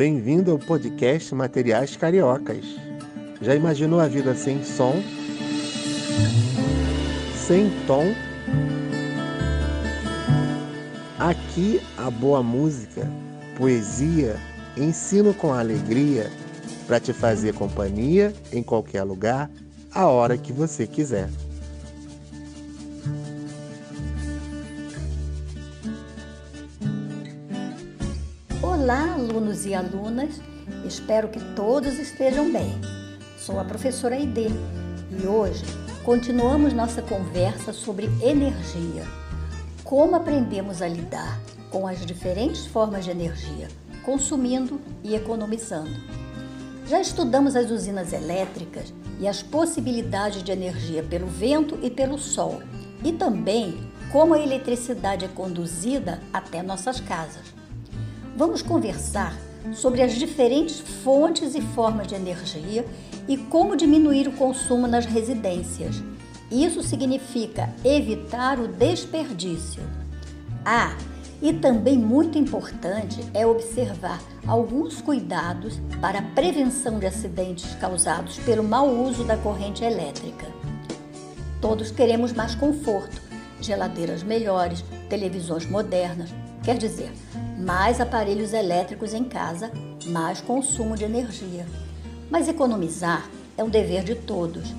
Bem-vindo ao podcast Materiais Cariocas. Já imaginou a vida sem som? Sem tom? Aqui a boa música, poesia, ensino com alegria para te fazer companhia em qualquer lugar, a hora que você quiser. Olá, alunos e alunas. Espero que todos estejam bem. Sou a professora Aide e hoje continuamos nossa conversa sobre energia. Como aprendemos a lidar com as diferentes formas de energia, consumindo e economizando. Já estudamos as usinas elétricas e as possibilidades de energia pelo vento e pelo sol, e também como a eletricidade é conduzida até nossas casas vamos conversar sobre as diferentes fontes e formas de energia e como diminuir o consumo nas residências. Isso significa evitar o desperdício. Ah, e também muito importante é observar alguns cuidados para a prevenção de acidentes causados pelo mau uso da corrente elétrica. Todos queremos mais conforto, geladeiras melhores, televisões modernas, quer dizer, mais aparelhos elétricos em casa, mais consumo de energia. Mas economizar é um dever de todos.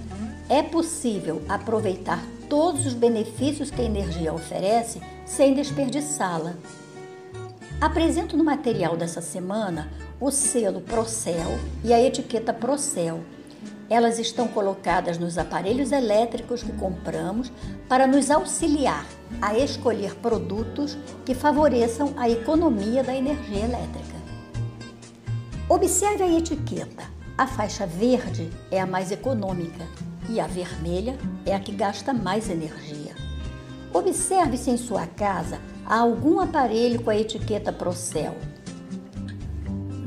É possível aproveitar todos os benefícios que a energia oferece sem desperdiçá-la. Apresento no material dessa semana o selo Procel e a etiqueta Procel. Elas estão colocadas nos aparelhos elétricos que compramos para nos auxiliar a escolher produtos que favoreçam a economia da energia elétrica. Observe a etiqueta. A faixa verde é a mais econômica e a vermelha é a que gasta mais energia. Observe se em sua casa há algum aparelho com a etiqueta Procel.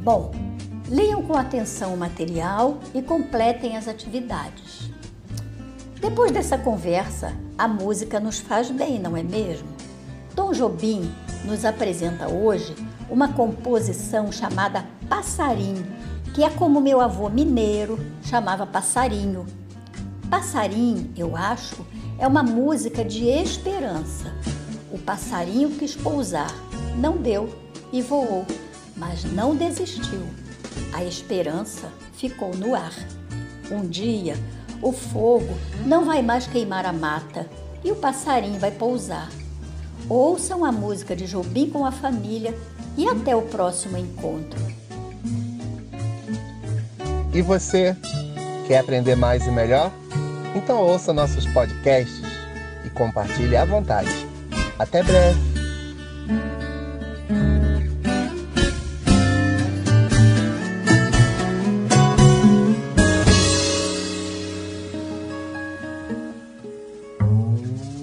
Bom, leiam com atenção o material e completem as atividades. Depois dessa conversa, a música nos faz bem, não é mesmo? Tom Jobim nos apresenta hoje uma composição chamada Passarinho, que é como meu avô mineiro chamava passarinho. Passarinho, eu acho, é uma música de esperança. O passarinho quis pousar, não deu e voou, mas não desistiu. A esperança ficou no ar. Um dia, o fogo não vai mais queimar a mata e o passarinho vai pousar. Ouçam a música de Jobim com a família e até o próximo encontro. E você, quer aprender mais e melhor? Então ouça nossos podcasts e compartilhe à vontade. Até breve! Ooh.